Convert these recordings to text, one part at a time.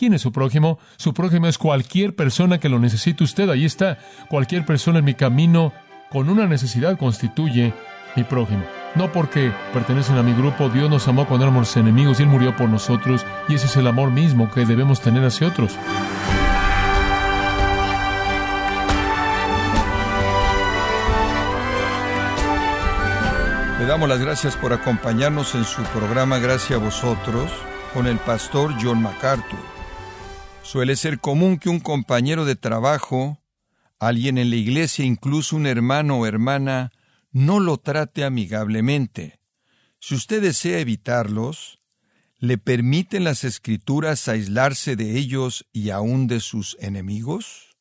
¿Quién es su prójimo? Su prójimo es cualquier persona que lo necesite usted. Ahí está. Cualquier persona en mi camino con una necesidad constituye mi prójimo. No porque pertenecen a mi grupo, Dios nos amó cuando éramos enemigos y Él murió por nosotros y ese es el amor mismo que debemos tener hacia otros. Le damos las gracias por acompañarnos en su programa Gracias a vosotros con el pastor John MacArthur. Suele ser común que un compañero de trabajo, alguien en la iglesia, incluso un hermano o hermana, no lo trate amigablemente. Si usted desea evitarlos, ¿le permiten las escrituras aislarse de ellos y aún de sus enemigos?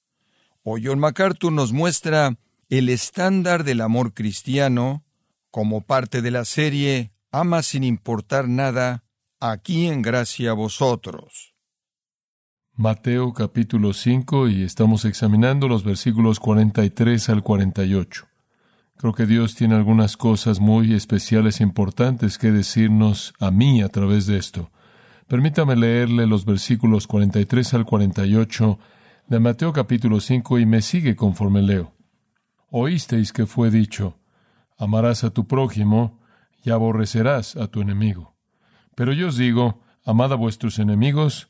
O John MacArthur nos muestra el estándar del amor cristiano como parte de la serie Ama sin importar nada, aquí en gracia a vosotros. Mateo capítulo 5 y estamos examinando los versículos 43 al 48. Creo que Dios tiene algunas cosas muy especiales e importantes que decirnos a mí a través de esto. Permítame leerle los versículos 43 al 48 de Mateo capítulo 5 y me sigue conforme leo. Oísteis que fue dicho, amarás a tu prójimo y aborrecerás a tu enemigo. Pero yo os digo, amad a vuestros enemigos,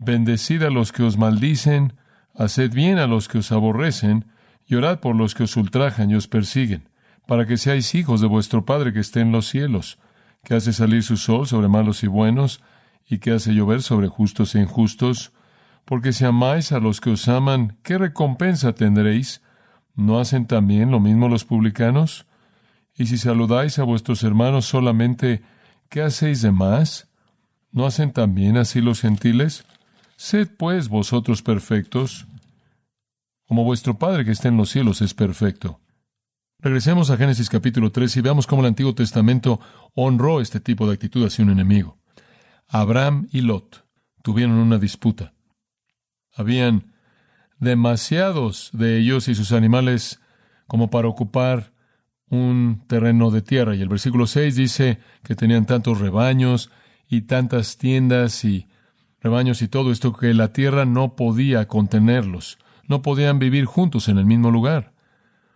bendecid a los que os maldicen, haced bien a los que os aborrecen, y orad por los que os ultrajan y os persiguen, para que seáis hijos de vuestro Padre que esté en los cielos, que hace salir su sol sobre malos y buenos, y que hace llover sobre justos e injustos, porque si amáis a los que os aman, ¿qué recompensa tendréis? ¿No hacen también lo mismo los publicanos? Y si saludáis a vuestros hermanos solamente, ¿qué hacéis de más? ¿No hacen también así los gentiles? Sed pues vosotros perfectos, como vuestro Padre que está en los cielos es perfecto. Regresemos a Génesis capítulo 3 y veamos cómo el Antiguo Testamento honró este tipo de actitud hacia un enemigo. Abraham y Lot tuvieron una disputa. Habían demasiados de ellos y sus animales como para ocupar un terreno de tierra. Y el versículo 6 dice que tenían tantos rebaños y tantas tiendas y rebaños y todo esto que la tierra no podía contenerlos. No podían vivir juntos en el mismo lugar,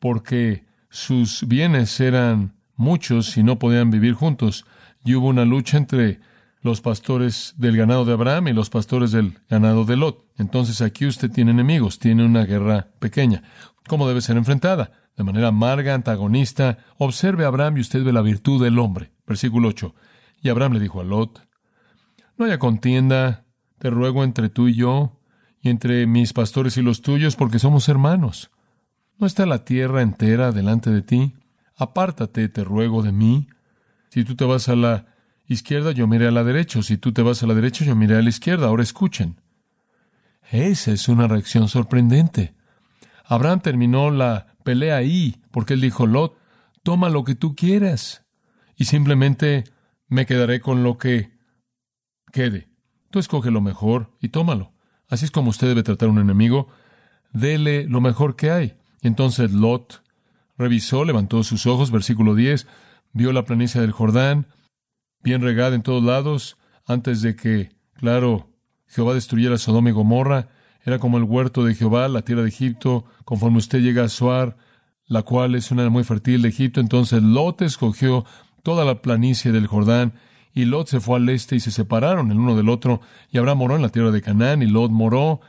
porque sus bienes eran muchos y no podían vivir juntos. Y hubo una lucha entre los pastores del ganado de Abraham y los pastores del ganado de Lot. Entonces aquí usted tiene enemigos, tiene una guerra pequeña. ¿Cómo debe ser enfrentada? de manera amarga, antagonista, observe a Abraham y usted ve la virtud del hombre. Versículo 8. Y Abraham le dijo a Lot, no haya contienda, te ruego entre tú y yo, y entre mis pastores y los tuyos, porque somos hermanos. ¿No está la tierra entera delante de ti? Apártate, te ruego, de mí. Si tú te vas a la izquierda, yo miré a la derecha. Si tú te vas a la derecha, yo miré a la izquierda. Ahora escuchen. Esa es una reacción sorprendente. Abraham terminó la pelea ahí, porque él dijo, Lot, toma lo que tú quieras y simplemente me quedaré con lo que quede. Tú escoge lo mejor y tómalo. Así es como usted debe tratar a un enemigo. Dele lo mejor que hay. entonces Lot revisó, levantó sus ojos, versículo 10, vio la planicie del Jordán, bien regada en todos lados, antes de que, claro, Jehová destruyera Sodoma y Gomorra, era como el huerto de Jehová, la tierra de Egipto, conforme usted llega a Suar, la cual es una muy fértil de Egipto. Entonces Lot escogió toda la planicie del Jordán, y Lot se fue al este y se separaron el uno del otro, y Abraham moró en la tierra de Canaán, y Lot moró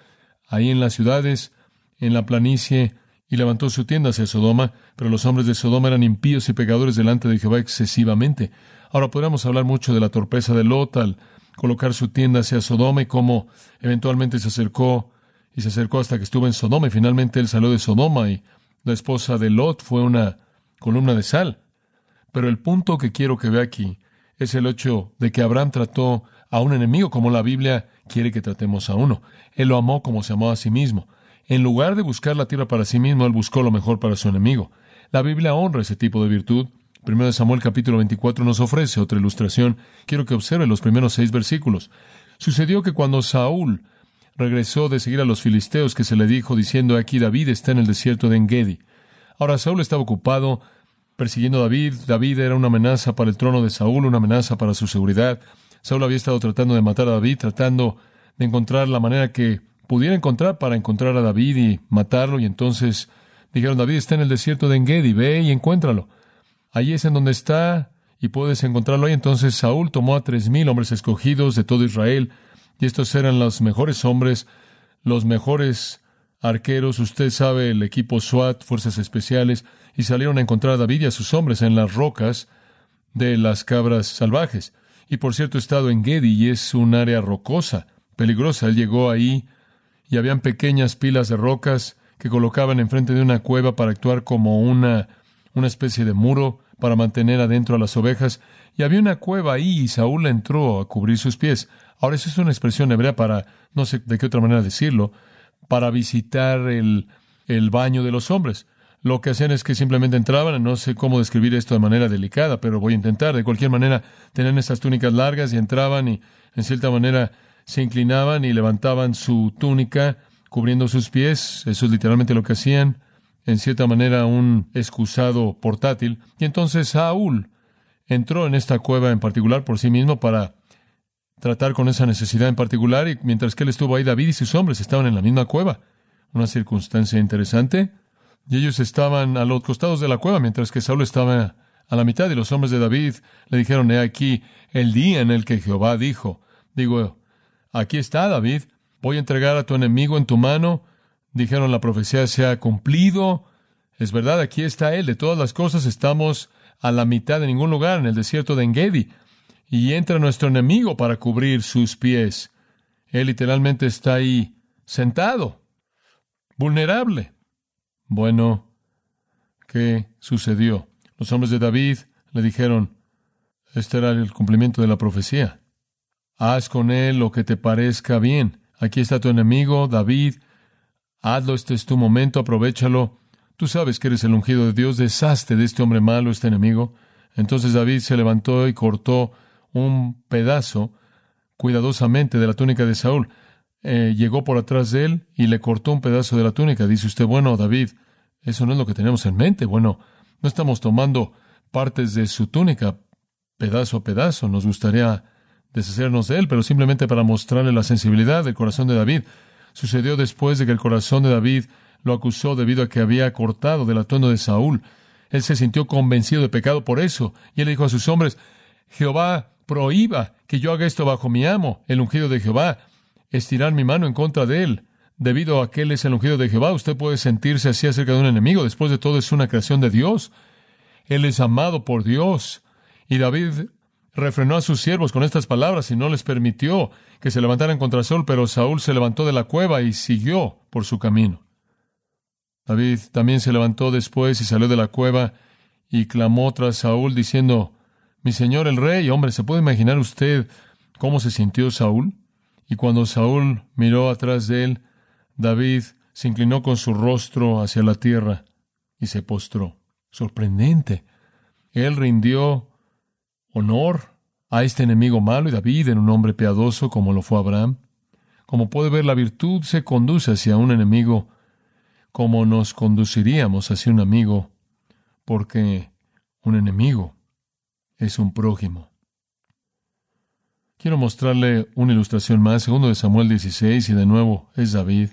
ahí en las ciudades, en la planicie, y levantó su tienda hacia Sodoma, pero los hombres de Sodoma eran impíos y pecadores delante de Jehová excesivamente. Ahora podríamos hablar mucho de la torpeza de Lot al colocar su tienda hacia Sodoma y cómo eventualmente se acercó y se acercó hasta que estuvo en Sodoma y finalmente él salió de Sodoma y la esposa de Lot fue una columna de sal. Pero el punto que quiero que vea aquí es el hecho de que Abraham trató a un enemigo como la Biblia quiere que tratemos a uno. Él lo amó como se amó a sí mismo. En lugar de buscar la tierra para sí mismo, él buscó lo mejor para su enemigo. La Biblia honra ese tipo de virtud. Primero de Samuel capítulo 24 nos ofrece otra ilustración. Quiero que observe los primeros seis versículos. Sucedió que cuando Saúl regresó de seguir a los filisteos que se le dijo diciendo aquí David está en el desierto de Engedi. Ahora Saúl estaba ocupado persiguiendo a David. David era una amenaza para el trono de Saúl, una amenaza para su seguridad. Saúl había estado tratando de matar a David, tratando de encontrar la manera que pudiera encontrar para encontrar a David y matarlo. Y entonces dijeron, David está en el desierto de Engedi, ve y encuéntralo. Allí es en donde está y puedes encontrarlo ahí. Entonces Saúl tomó a tres mil hombres escogidos de todo Israel y estos eran los mejores hombres, los mejores arqueros, usted sabe, el equipo SWAT, fuerzas especiales, y salieron a encontrar a David y a sus hombres en las rocas de las cabras salvajes. Y por cierto, he estado en Gedi y es un área rocosa, peligrosa. Él llegó ahí y habían pequeñas pilas de rocas que colocaban enfrente de una cueva para actuar como una, una especie de muro para mantener adentro a las ovejas. Y había una cueva ahí y Saúl entró a cubrir sus pies. Ahora, esa es una expresión hebrea para, no sé de qué otra manera decirlo, para visitar el, el baño de los hombres. Lo que hacían es que simplemente entraban, no sé cómo describir esto de manera delicada, pero voy a intentar. De cualquier manera, tenían estas túnicas largas y entraban y, en cierta manera, se inclinaban y levantaban su túnica cubriendo sus pies. Eso es literalmente lo que hacían. En cierta manera, un excusado portátil. Y entonces Saúl entró en esta cueva en particular por sí mismo para tratar con esa necesidad en particular. Y mientras que él estuvo ahí, David y sus hombres estaban en la misma cueva. Una circunstancia interesante. Y ellos estaban a los costados de la cueva, mientras que Saúl estaba a la mitad, y los hombres de David le dijeron, he aquí el día en el que Jehová dijo, digo, aquí está David, voy a entregar a tu enemigo en tu mano. Dijeron, la profecía se ha cumplido. Es verdad, aquí está él. De todas las cosas estamos a la mitad de ningún lugar, en el desierto de Engedi. Y entra nuestro enemigo para cubrir sus pies. Él literalmente está ahí sentado, vulnerable. Bueno, ¿qué sucedió? Los hombres de David le dijeron, este era el cumplimiento de la profecía. Haz con él lo que te parezca bien. Aquí está tu enemigo, David. Hazlo, este es tu momento, aprovechalo. Tú sabes que eres el ungido de Dios, deshazte de este hombre malo, este enemigo. Entonces David se levantó y cortó un pedazo cuidadosamente de la túnica de Saúl. Eh, llegó por atrás de él y le cortó un pedazo de la túnica. Dice usted, bueno, David, eso no es lo que tenemos en mente. Bueno, no estamos tomando partes de su túnica pedazo a pedazo. Nos gustaría deshacernos de él, pero simplemente para mostrarle la sensibilidad del corazón de David. Sucedió después de que el corazón de David lo acusó debido a que había cortado del atuendo de Saúl. Él se sintió convencido de pecado por eso, y él dijo a sus hombres, Jehová prohíba que yo haga esto bajo mi amo, el ungido de Jehová estirar mi mano en contra de él. Debido a que él es el ungido de Jehová, usted puede sentirse así acerca de un enemigo. Después de todo, es una creación de Dios. Él es amado por Dios. Y David refrenó a sus siervos con estas palabras y no les permitió que se levantaran contra Saúl, pero Saúl se levantó de la cueva y siguió por su camino. David también se levantó después y salió de la cueva y clamó tras Saúl diciendo, Mi señor el rey, hombre, ¿se puede imaginar usted cómo se sintió Saúl? Y cuando Saúl miró atrás de él, David se inclinó con su rostro hacia la tierra y se postró. Sorprendente. Él rindió honor a este enemigo malo y David era un hombre piadoso como lo fue Abraham. Como puede ver, la virtud se conduce hacia un enemigo como nos conduciríamos hacia un amigo, porque un enemigo es un prójimo. Quiero mostrarle una ilustración más, segundo de Samuel 16, y de nuevo es David.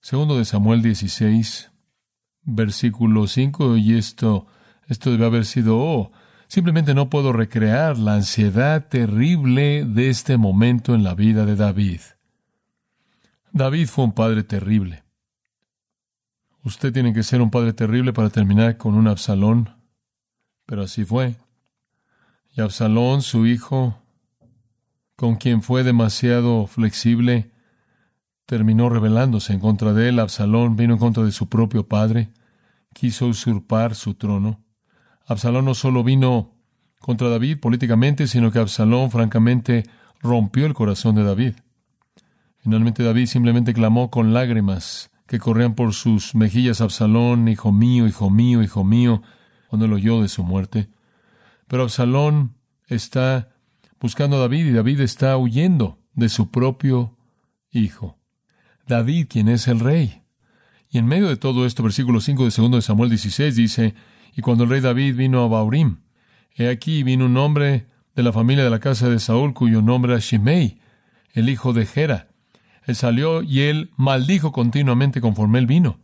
Segundo de Samuel 16, versículo 5, y esto, esto debe haber sido, oh, simplemente no puedo recrear la ansiedad terrible de este momento en la vida de David. David fue un padre terrible. Usted tiene que ser un padre terrible para terminar con un Absalón, pero así fue. Y Absalón, su hijo, con quien fue demasiado flexible, terminó rebelándose en contra de él. Absalón vino en contra de su propio padre, quiso usurpar su trono. Absalón no solo vino contra David políticamente, sino que Absalón francamente rompió el corazón de David. Finalmente David simplemente clamó con lágrimas que corrían por sus mejillas Absalón, hijo mío, hijo mío, hijo mío, cuando lo oyó de su muerte. Pero Absalón está buscando a David y David está huyendo de su propio hijo. David, quien es el rey. Y en medio de todo esto, versículo 5 de 2 de Samuel 16 dice, y cuando el rey David vino a Baurim, he aquí vino un hombre de la familia de la casa de Saúl cuyo nombre era Shimei. el hijo de Gera. Él salió y él maldijo continuamente conforme él vino.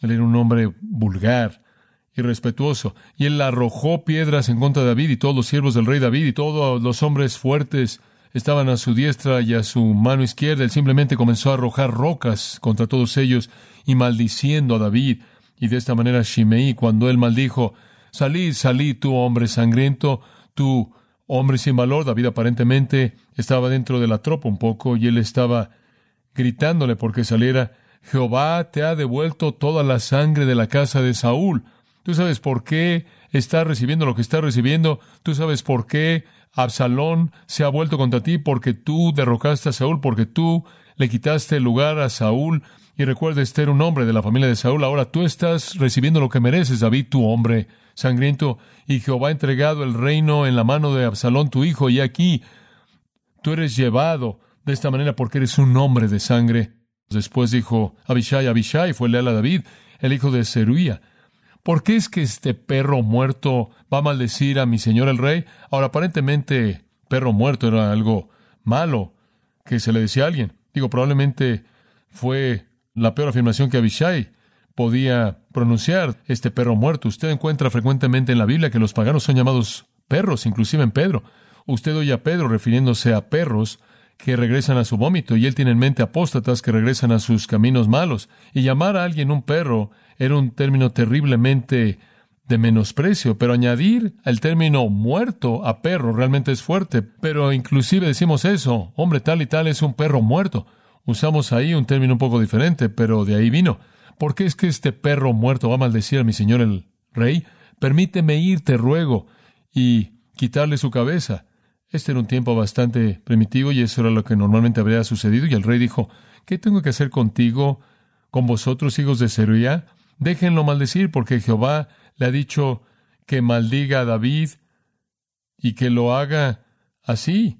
Él era un hombre vulgar, irrespetuoso, y él arrojó piedras en contra de David y todos los siervos del rey David y todos los hombres fuertes estaban a su diestra y a su mano izquierda. Él simplemente comenzó a arrojar rocas contra todos ellos y maldiciendo a David. Y de esta manera Shimei, cuando él maldijo, salid, salid, tú hombre sangriento, tú hombre sin valor, David aparentemente estaba dentro de la tropa un poco y él estaba gritándole porque saliera, Jehová te ha devuelto toda la sangre de la casa de Saúl. Tú sabes por qué está recibiendo lo que está recibiendo. Tú sabes por qué Absalón se ha vuelto contra ti porque tú derrocaste a Saúl, porque tú le quitaste el lugar a Saúl. Y recuerda, este era un hombre de la familia de Saúl. Ahora tú estás recibiendo lo que mereces, David, tu hombre sangriento. Y Jehová ha entregado el reino en la mano de Absalón, tu hijo. Y aquí tú eres llevado de esta manera porque eres un hombre de sangre. Después dijo Abishai, Abishai fue leal a David, el hijo de Zeruía. ¿Por qué es que este perro muerto va a maldecir a mi señor el rey? Ahora, aparentemente, perro muerto era algo malo que se le decía a alguien. Digo, probablemente fue la peor afirmación que Abishai podía pronunciar, este perro muerto. Usted encuentra frecuentemente en la Biblia que los paganos son llamados perros, inclusive en Pedro. Usted oye a Pedro refiriéndose a perros que regresan a su vómito, y él tiene en mente apóstatas que regresan a sus caminos malos. Y llamar a alguien un perro era un término terriblemente de menosprecio, pero añadir el término muerto a perro realmente es fuerte. Pero inclusive decimos eso, hombre tal y tal es un perro muerto. Usamos ahí un término un poco diferente, pero de ahí vino. ¿Por qué es que este perro muerto va a maldecir a mi señor el rey? Permíteme ir, te ruego, y quitarle su cabeza. Este era un tiempo bastante primitivo y eso era lo que normalmente habría sucedido. Y el rey dijo, ¿qué tengo que hacer contigo, con vosotros, hijos de Zeruía? Déjenlo maldecir, porque Jehová le ha dicho que maldiga a David y que lo haga así.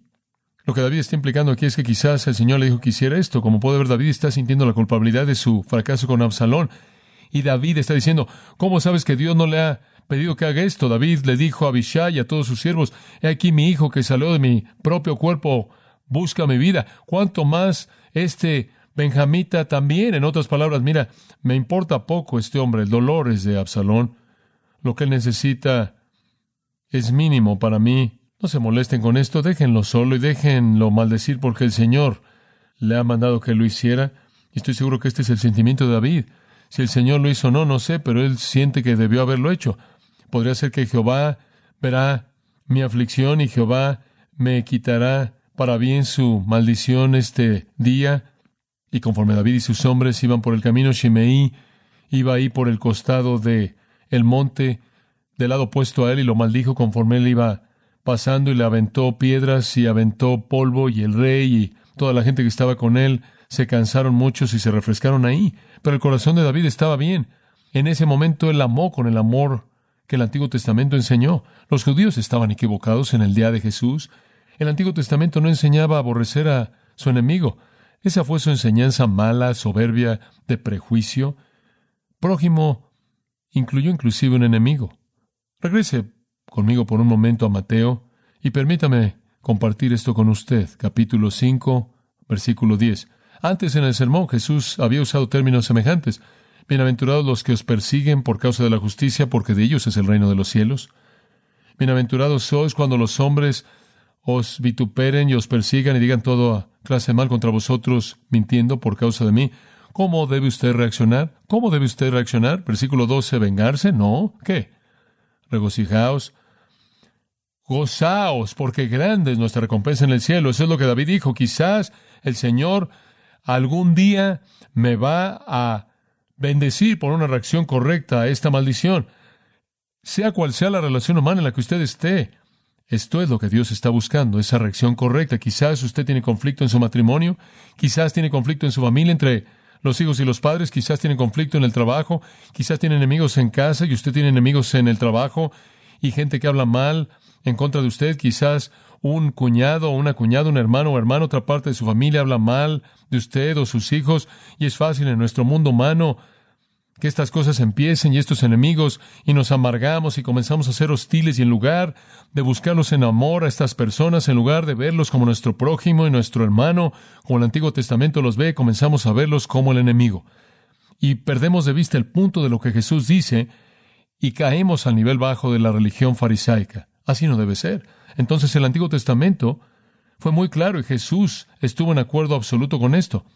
Lo que David está implicando aquí es que quizás el Señor le dijo que hiciera esto. Como puede ver, David está sintiendo la culpabilidad de su fracaso con Absalón. Y David está diciendo, ¿cómo sabes que Dios no le ha pedido que haga esto. David le dijo a Abishai y a todos sus siervos, he aquí mi hijo que salió de mi propio cuerpo, busca mi vida. Cuanto más este Benjamita también, en otras palabras, mira, me importa poco este hombre, el dolor es de Absalón. Lo que él necesita es mínimo para mí. No se molesten con esto, déjenlo solo y déjenlo maldecir porque el Señor le ha mandado que lo hiciera. Y estoy seguro que este es el sentimiento de David. Si el Señor lo hizo o no, no sé, pero él siente que debió haberlo hecho. Podría ser que Jehová verá mi aflicción y Jehová me quitará para bien su maldición este día. Y conforme David y sus hombres iban por el camino, Shimei iba ahí por el costado de el monte, del lado opuesto a él, y lo maldijo conforme él iba pasando y le aventó piedras y aventó polvo, y el rey y toda la gente que estaba con él se cansaron muchos y se refrescaron ahí. Pero el corazón de David estaba bien. En ese momento él amó con el amor que el Antiguo Testamento enseñó. Los judíos estaban equivocados en el día de Jesús. El Antiguo Testamento no enseñaba a aborrecer a su enemigo. Esa fue su enseñanza mala, soberbia, de prejuicio. Prójimo incluyó inclusive un enemigo. Regrese conmigo por un momento a Mateo y permítame compartir esto con usted. Capítulo 5, versículo 10. Antes en el sermón Jesús había usado términos semejantes. Bienaventurados los que os persiguen por causa de la justicia, porque de ellos es el reino de los cielos. Bienaventurados sois cuando los hombres os vituperen y os persigan y digan toda clase mal contra vosotros, mintiendo por causa de mí. ¿Cómo debe usted reaccionar? ¿Cómo debe usted reaccionar? Versículo 12, vengarse, no. ¿Qué? Regocijaos. Gozaos, porque grande es nuestra recompensa en el cielo. Eso es lo que David dijo. Quizás el Señor algún día me va a bendecir por una reacción correcta a esta maldición. Sea cual sea la relación humana en la que usted esté, esto es lo que Dios está buscando, esa reacción correcta. Quizás usted tiene conflicto en su matrimonio, quizás tiene conflicto en su familia entre los hijos y los padres, quizás tiene conflicto en el trabajo, quizás tiene enemigos en casa y usted tiene enemigos en el trabajo y gente que habla mal en contra de usted, quizás un cuñado o una cuñada, un hermano o hermano, otra parte de su familia habla mal de usted o sus hijos y es fácil en nuestro mundo humano que estas cosas empiecen y estos enemigos y nos amargamos y comenzamos a ser hostiles y en lugar de buscarlos en amor a estas personas, en lugar de verlos como nuestro prójimo y nuestro hermano, como el Antiguo Testamento los ve, comenzamos a verlos como el enemigo. Y perdemos de vista el punto de lo que Jesús dice y caemos al nivel bajo de la religión farisaica. Así no debe ser. Entonces el Antiguo Testamento fue muy claro y Jesús estuvo en acuerdo absoluto con esto.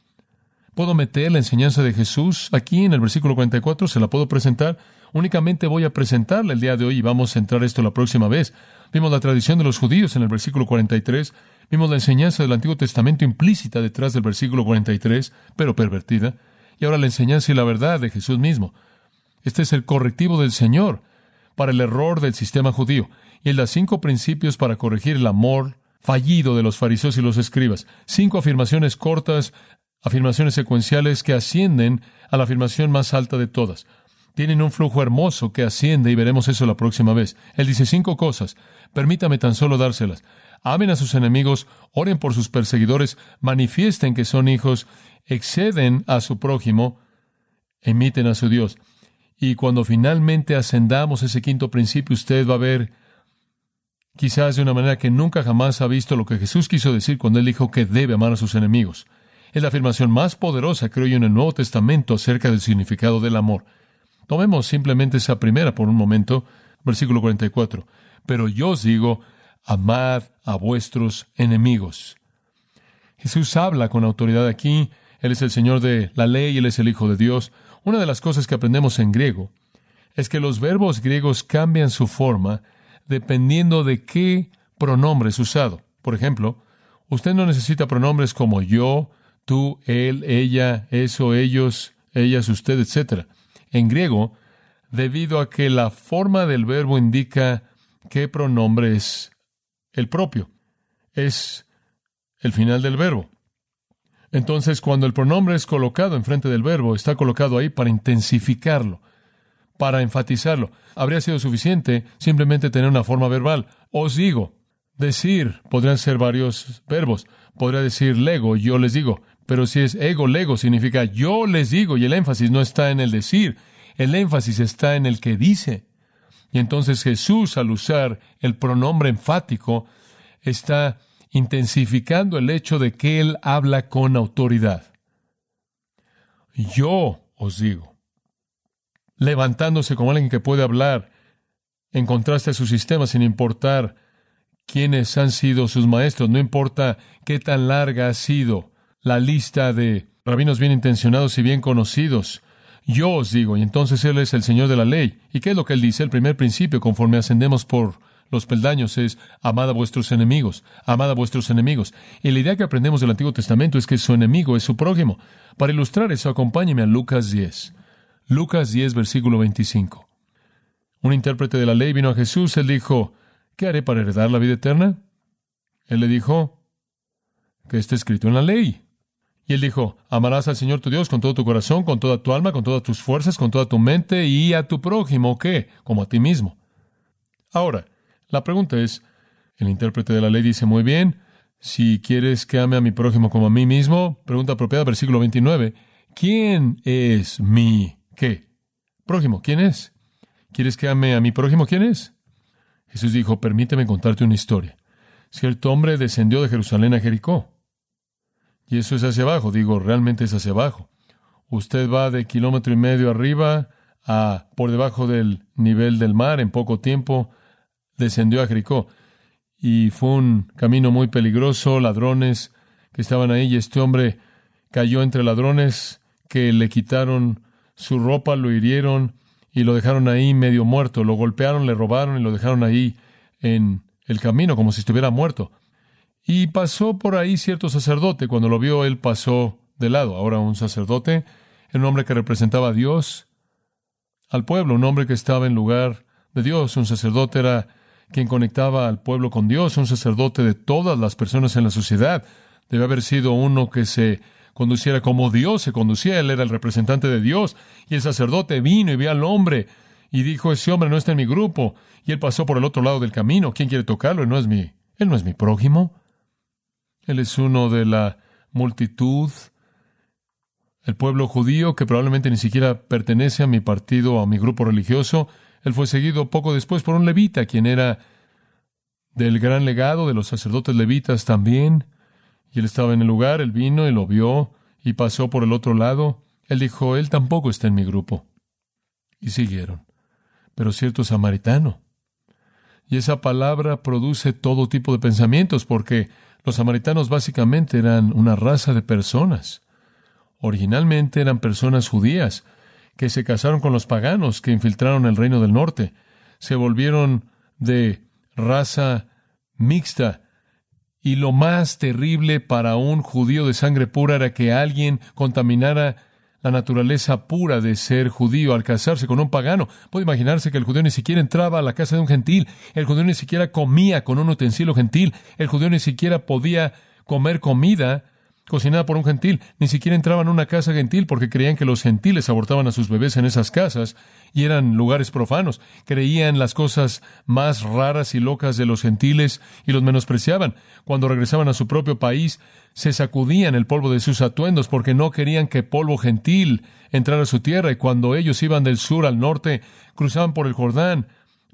¿Puedo meter la enseñanza de Jesús aquí en el versículo 44? ¿Se la puedo presentar? Únicamente voy a presentarla el día de hoy y vamos a entrar esto la próxima vez. Vimos la tradición de los judíos en el versículo 43, vimos la enseñanza del Antiguo Testamento implícita detrás del versículo 43, pero pervertida, y ahora la enseñanza y la verdad de Jesús mismo. Este es el correctivo del Señor para el error del sistema judío, y él da cinco principios para corregir el amor fallido de los fariseos y los escribas. Cinco afirmaciones cortas afirmaciones secuenciales que ascienden a la afirmación más alta de todas. Tienen un flujo hermoso que asciende y veremos eso la próxima vez. Él dice cinco cosas. Permítame tan solo dárselas. Amen a sus enemigos, oren por sus perseguidores, manifiesten que son hijos, exceden a su prójimo, emiten a su Dios. Y cuando finalmente ascendamos ese quinto principio, usted va a ver, quizás de una manera que nunca jamás ha visto lo que Jesús quiso decir cuando él dijo que debe amar a sus enemigos. Es la afirmación más poderosa, creo yo, en el Nuevo Testamento acerca del significado del amor. Tomemos simplemente esa primera por un momento, versículo 44. Pero yo os digo, amad a vuestros enemigos. Jesús habla con autoridad aquí, Él es el Señor de la ley, Él es el Hijo de Dios. Una de las cosas que aprendemos en griego es que los verbos griegos cambian su forma dependiendo de qué pronombre es usado. Por ejemplo, usted no necesita pronombres como yo, tú, él, ella, eso, ellos, ellas, usted, etc. En griego, debido a que la forma del verbo indica qué pronombre es el propio. Es el final del verbo. Entonces, cuando el pronombre es colocado enfrente del verbo, está colocado ahí para intensificarlo, para enfatizarlo. Habría sido suficiente simplemente tener una forma verbal. Os digo, decir, podrían ser varios verbos. Podría decir lego, yo les digo. Pero si es ego, lego, significa yo les digo, y el énfasis no está en el decir, el énfasis está en el que dice. Y entonces Jesús, al usar el pronombre enfático, está intensificando el hecho de que Él habla con autoridad. Yo os digo, levantándose como alguien que puede hablar, en contraste a su sistema, sin importar quiénes han sido sus maestros, no importa qué tan larga ha sido la lista de rabinos bien intencionados y bien conocidos. Yo os digo, y entonces Él es el Señor de la ley. ¿Y qué es lo que Él dice? El primer principio, conforme ascendemos por los peldaños, es amad a vuestros enemigos, amad a vuestros enemigos. Y la idea que aprendemos del Antiguo Testamento es que su enemigo es su prójimo. Para ilustrar eso, acompáñeme a Lucas 10. Lucas 10, versículo 25. Un intérprete de la ley vino a Jesús, él dijo, ¿qué haré para heredar la vida eterna? Él le dijo, que está escrito en la ley. Y él dijo, amarás al Señor tu Dios con todo tu corazón, con toda tu alma, con todas tus fuerzas, con toda tu mente y a tu prójimo, ¿qué? Como a ti mismo. Ahora, la pregunta es, el intérprete de la ley dice muy bien, si quieres que ame a mi prójimo como a mí mismo, pregunta apropiada, versículo 29, ¿quién es mi qué? Prójimo, ¿quién es? ¿Quieres que ame a mi prójimo? ¿Quién es? Jesús dijo, permíteme contarte una historia. Cierto hombre descendió de Jerusalén a Jericó y eso es hacia abajo, digo, realmente es hacia abajo. Usted va de kilómetro y medio arriba a por debajo del nivel del mar en poco tiempo, descendió a Jericó. Y fue un camino muy peligroso, ladrones que estaban ahí, y este hombre cayó entre ladrones que le quitaron su ropa, lo hirieron y lo dejaron ahí medio muerto. Lo golpearon, le robaron y lo dejaron ahí en el camino como si estuviera muerto. Y pasó por ahí cierto sacerdote. Cuando lo vio, él pasó de lado. Ahora un sacerdote, un hombre que representaba a Dios al pueblo, un hombre que estaba en lugar de Dios. Un sacerdote era quien conectaba al pueblo con Dios, un sacerdote de todas las personas en la sociedad. Debe haber sido uno que se conduciera como Dios se conducía. Él era el representante de Dios. Y el sacerdote vino y vio al hombre y dijo, ese hombre no está en mi grupo. Y él pasó por el otro lado del camino. ¿Quién quiere tocarlo? Él no es mi, él no es mi prójimo. Él es uno de la multitud. el pueblo judío, que probablemente ni siquiera pertenece a mi partido o a mi grupo religioso, él fue seguido poco después por un levita, quien era del gran legado de los sacerdotes levitas también. Y él estaba en el lugar, él vino y lo vio y pasó por el otro lado. Él dijo, él tampoco está en mi grupo. Y siguieron. Pero cierto samaritano. Y esa palabra produce todo tipo de pensamientos, porque los samaritanos básicamente eran una raza de personas. Originalmente eran personas judías que se casaron con los paganos que infiltraron el reino del norte. Se volvieron de raza mixta. Y lo más terrible para un judío de sangre pura era que alguien contaminara la naturaleza pura de ser judío al casarse con un pagano. Puede imaginarse que el judío ni siquiera entraba a la casa de un gentil, el judío ni siquiera comía con un utensilio gentil, el judío ni siquiera podía comer comida cocinada por un gentil. Ni siquiera entraban a una casa gentil porque creían que los gentiles abortaban a sus bebés en esas casas y eran lugares profanos. Creían las cosas más raras y locas de los gentiles y los menospreciaban. Cuando regresaban a su propio país, se sacudían el polvo de sus atuendos porque no querían que polvo gentil entrara a su tierra y cuando ellos iban del sur al norte, cruzaban por el Jordán,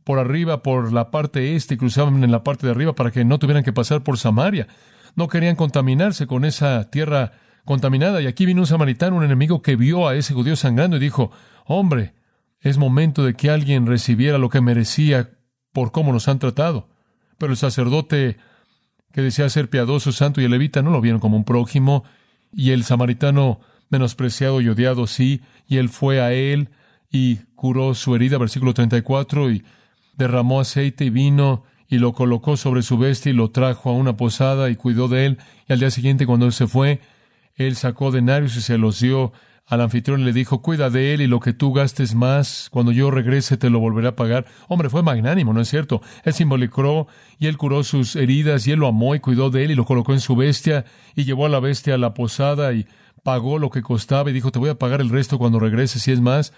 por arriba, por la parte este y cruzaban en la parte de arriba para que no tuvieran que pasar por Samaria no querían contaminarse con esa tierra contaminada. Y aquí vino un samaritano, un enemigo que vio a ese judío sangrando y dijo, hombre, es momento de que alguien recibiera lo que merecía por cómo nos han tratado. Pero el sacerdote que decía ser piadoso, santo y el levita no lo vieron como un prójimo, y el samaritano menospreciado y odiado sí, y él fue a él y curó su herida, versículo 34, y derramó aceite y vino y lo colocó sobre su bestia y lo trajo a una posada y cuidó de él. Y al día siguiente, cuando él se fue, él sacó denarios y se los dio al anfitrión y le dijo, cuida de él y lo que tú gastes más, cuando yo regrese te lo volveré a pagar. Hombre, fue magnánimo, ¿no es cierto? Él se involucró y él curó sus heridas y él lo amó y cuidó de él y lo colocó en su bestia y llevó a la bestia a la posada y pagó lo que costaba y dijo, te voy a pagar el resto cuando regrese si es más.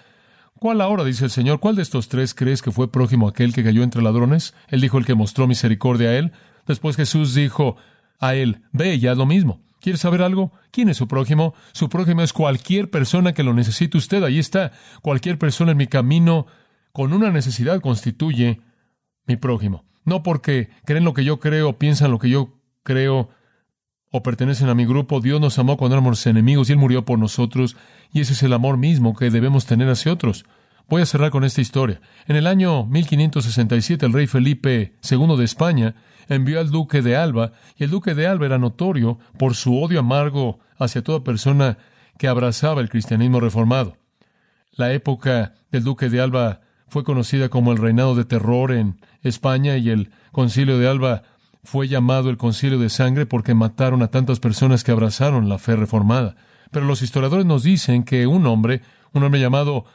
¿Cuál ahora, dice el Señor, cuál de estos tres crees que fue prójimo aquel que cayó entre ladrones? Él dijo el que mostró misericordia a él. Después Jesús dijo a él, ve y haz lo mismo. ¿Quieres saber algo? ¿Quién es su prójimo? Su prójimo es cualquier persona que lo necesite usted. Ahí está. Cualquier persona en mi camino con una necesidad constituye mi prójimo. No porque creen lo que yo creo, piensan lo que yo creo o pertenecen a mi grupo. Dios nos amó cuando éramos enemigos y Él murió por nosotros. Y ese es el amor mismo que debemos tener hacia otros. Voy a cerrar con esta historia. En el año 1567, el rey Felipe II de España envió al duque de Alba, y el duque de Alba era notorio por su odio amargo hacia toda persona que abrazaba el cristianismo reformado. La época del duque de Alba fue conocida como el reinado de terror en España y el concilio de Alba fue llamado el concilio de sangre porque mataron a tantas personas que abrazaron la fe reformada. Pero los historiadores nos dicen que un hombre, un hombre llamado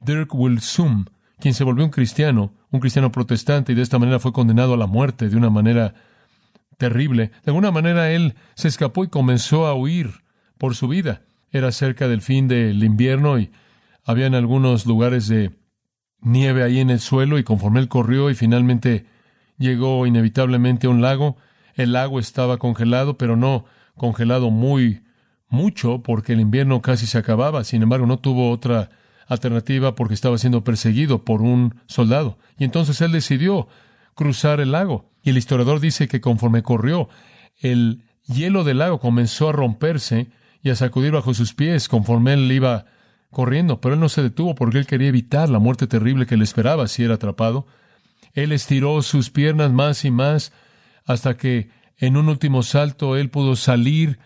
Dirk Wilsum, quien se volvió un cristiano, un cristiano protestante, y de esta manera fue condenado a la muerte de una manera terrible. De alguna manera él se escapó y comenzó a huir por su vida. Era cerca del fin del invierno y había en algunos lugares de nieve ahí en el suelo y conforme él corrió y finalmente llegó inevitablemente a un lago. El lago estaba congelado, pero no congelado muy mucho porque el invierno casi se acababa. Sin embargo, no tuvo otra alternativa porque estaba siendo perseguido por un soldado. Y entonces él decidió cruzar el lago. Y el historiador dice que conforme corrió, el hielo del lago comenzó a romperse y a sacudir bajo sus pies conforme él iba corriendo, pero él no se detuvo porque él quería evitar la muerte terrible que le esperaba si era atrapado. Él estiró sus piernas más y más hasta que en un último salto él pudo salir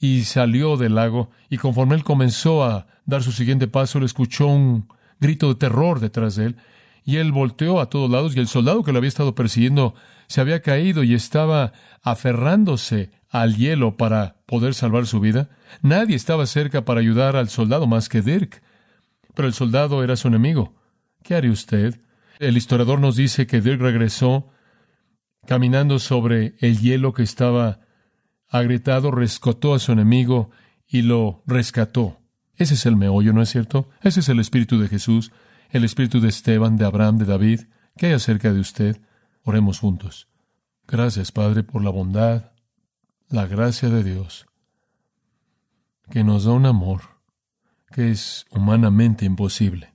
y salió del lago y conforme él comenzó a dar su siguiente paso, le escuchó un grito de terror detrás de él y él volteó a todos lados y el soldado que lo había estado persiguiendo se había caído y estaba aferrándose al hielo para poder salvar su vida. Nadie estaba cerca para ayudar al soldado más que Dirk, pero el soldado era su enemigo. ¿Qué haría usted? El historiador nos dice que Dirk regresó caminando sobre el hielo que estaba agrietado, rescató a su enemigo y lo rescató. Ese es el meollo, ¿no es cierto? Ese es el espíritu de Jesús, el espíritu de Esteban, de Abraham, de David. ¿Qué hay acerca de usted? Oremos juntos. Gracias, Padre, por la bondad, la gracia de Dios, que nos da un amor que es humanamente imposible.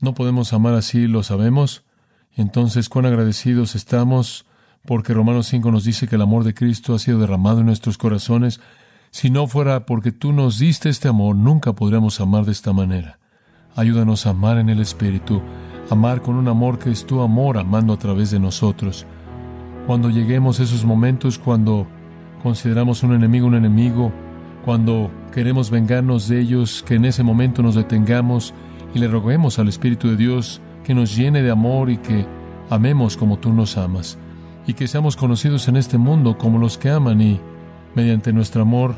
No podemos amar así, lo sabemos, entonces cuán agradecidos estamos porque Romanos 5 nos dice que el amor de Cristo ha sido derramado en nuestros corazones. Si no fuera porque tú nos diste este amor, nunca podríamos amar de esta manera. Ayúdanos a amar en el Espíritu, amar con un amor que es tu amor amando a través de nosotros. Cuando lleguemos a esos momentos, cuando consideramos un enemigo un enemigo, cuando queremos vengarnos de ellos, que en ese momento nos detengamos y le roguemos al Espíritu de Dios que nos llene de amor y que amemos como tú nos amas, y que seamos conocidos en este mundo como los que aman y, mediante nuestro amor,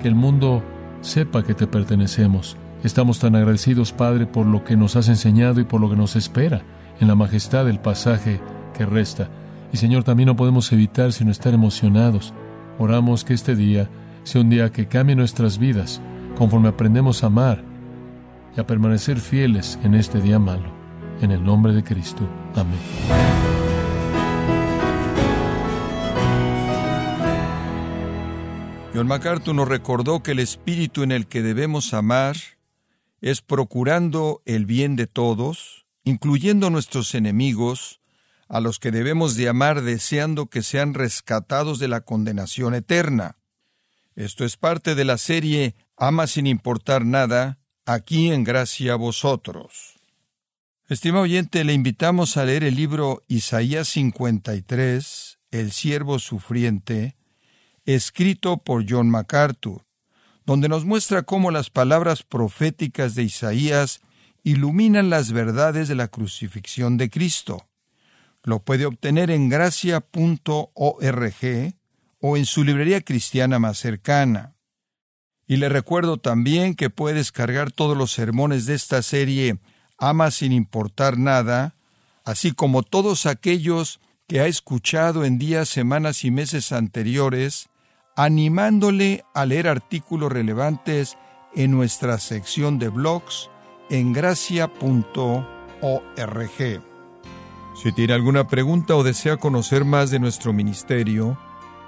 que el mundo sepa que te pertenecemos. Estamos tan agradecidos, Padre, por lo que nos has enseñado y por lo que nos espera en la majestad del pasaje que resta. Y Señor, también no podemos evitar sino estar emocionados. Oramos que este día sea un día que cambie nuestras vidas conforme aprendemos a amar y a permanecer fieles en este día malo. En el nombre de Cristo. Amén. John MacArthur nos recordó que el espíritu en el que debemos amar es procurando el bien de todos, incluyendo nuestros enemigos, a los que debemos de amar deseando que sean rescatados de la condenación eterna. Esto es parte de la serie Ama sin importar nada, aquí en gracia a vosotros. Estimado oyente, le invitamos a leer el libro Isaías 53, El siervo sufriente, escrito por John MacArthur, donde nos muestra cómo las palabras proféticas de Isaías iluminan las verdades de la crucifixión de Cristo. Lo puede obtener en gracia.org o en su librería cristiana más cercana. Y le recuerdo también que puede descargar todos los sermones de esta serie Ama sin importar nada, así como todos aquellos que ha escuchado en días, semanas y meses anteriores, animándole a leer artículos relevantes en nuestra sección de blogs en gracia.org. Si tiene alguna pregunta o desea conocer más de nuestro ministerio,